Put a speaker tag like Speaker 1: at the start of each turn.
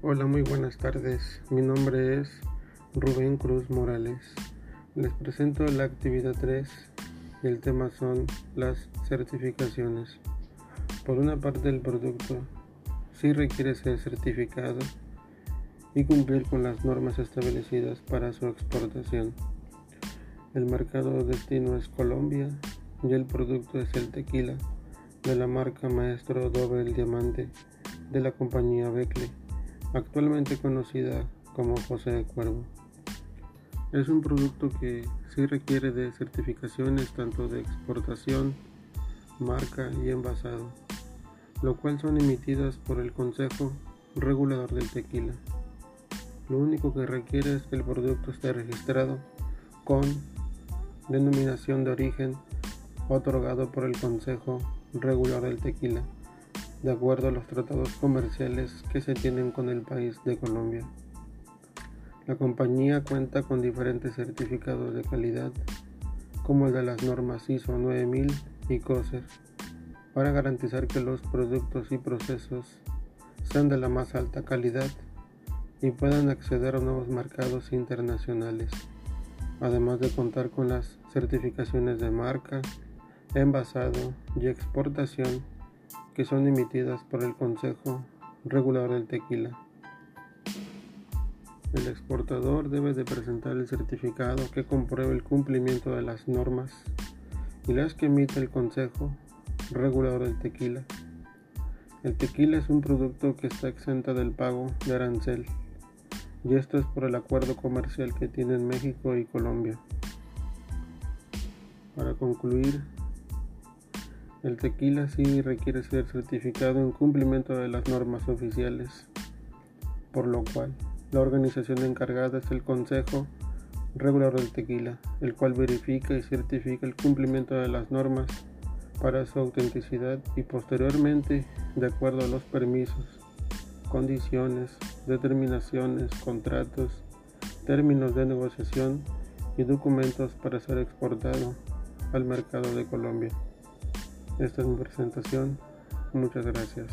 Speaker 1: Hola, muy buenas tardes. Mi nombre es Rubén Cruz Morales. Les presento la actividad 3 y el tema son las certificaciones. Por una parte, el producto sí requiere ser certificado y cumplir con las normas establecidas para su exportación. El mercado destino es Colombia y el producto es el tequila de la marca Maestro Doble Diamante de la compañía Becle actualmente conocida como José de Cuervo. Es un producto que sí requiere de certificaciones tanto de exportación, marca y envasado, lo cual son emitidas por el Consejo Regulador del Tequila. Lo único que requiere es que el producto esté registrado con denominación de origen otorgado por el Consejo Regulador del Tequila de acuerdo a los tratados comerciales que se tienen con el país de Colombia. La compañía cuenta con diferentes certificados de calidad, como el de las normas ISO 9000 y COSER, para garantizar que los productos y procesos sean de la más alta calidad y puedan acceder a nuevos mercados internacionales, además de contar con las certificaciones de marca, envasado y exportación que son emitidas por el Consejo Regulador del Tequila. El exportador debe de presentar el certificado que compruebe el cumplimiento de las normas y las que emite el Consejo Regulador del Tequila. El tequila es un producto que está exento del pago de arancel y esto es por el acuerdo comercial que tienen México y Colombia. Para concluir, el tequila sí requiere ser certificado en cumplimiento de las normas oficiales, por lo cual la organización encargada es el Consejo Regulador del Tequila, el cual verifica y certifica el cumplimiento de las normas para su autenticidad y posteriormente, de acuerdo a los permisos, condiciones, determinaciones, contratos, términos de negociación y documentos para ser exportado al mercado de Colombia. Esta es mi presentación. Muchas gracias.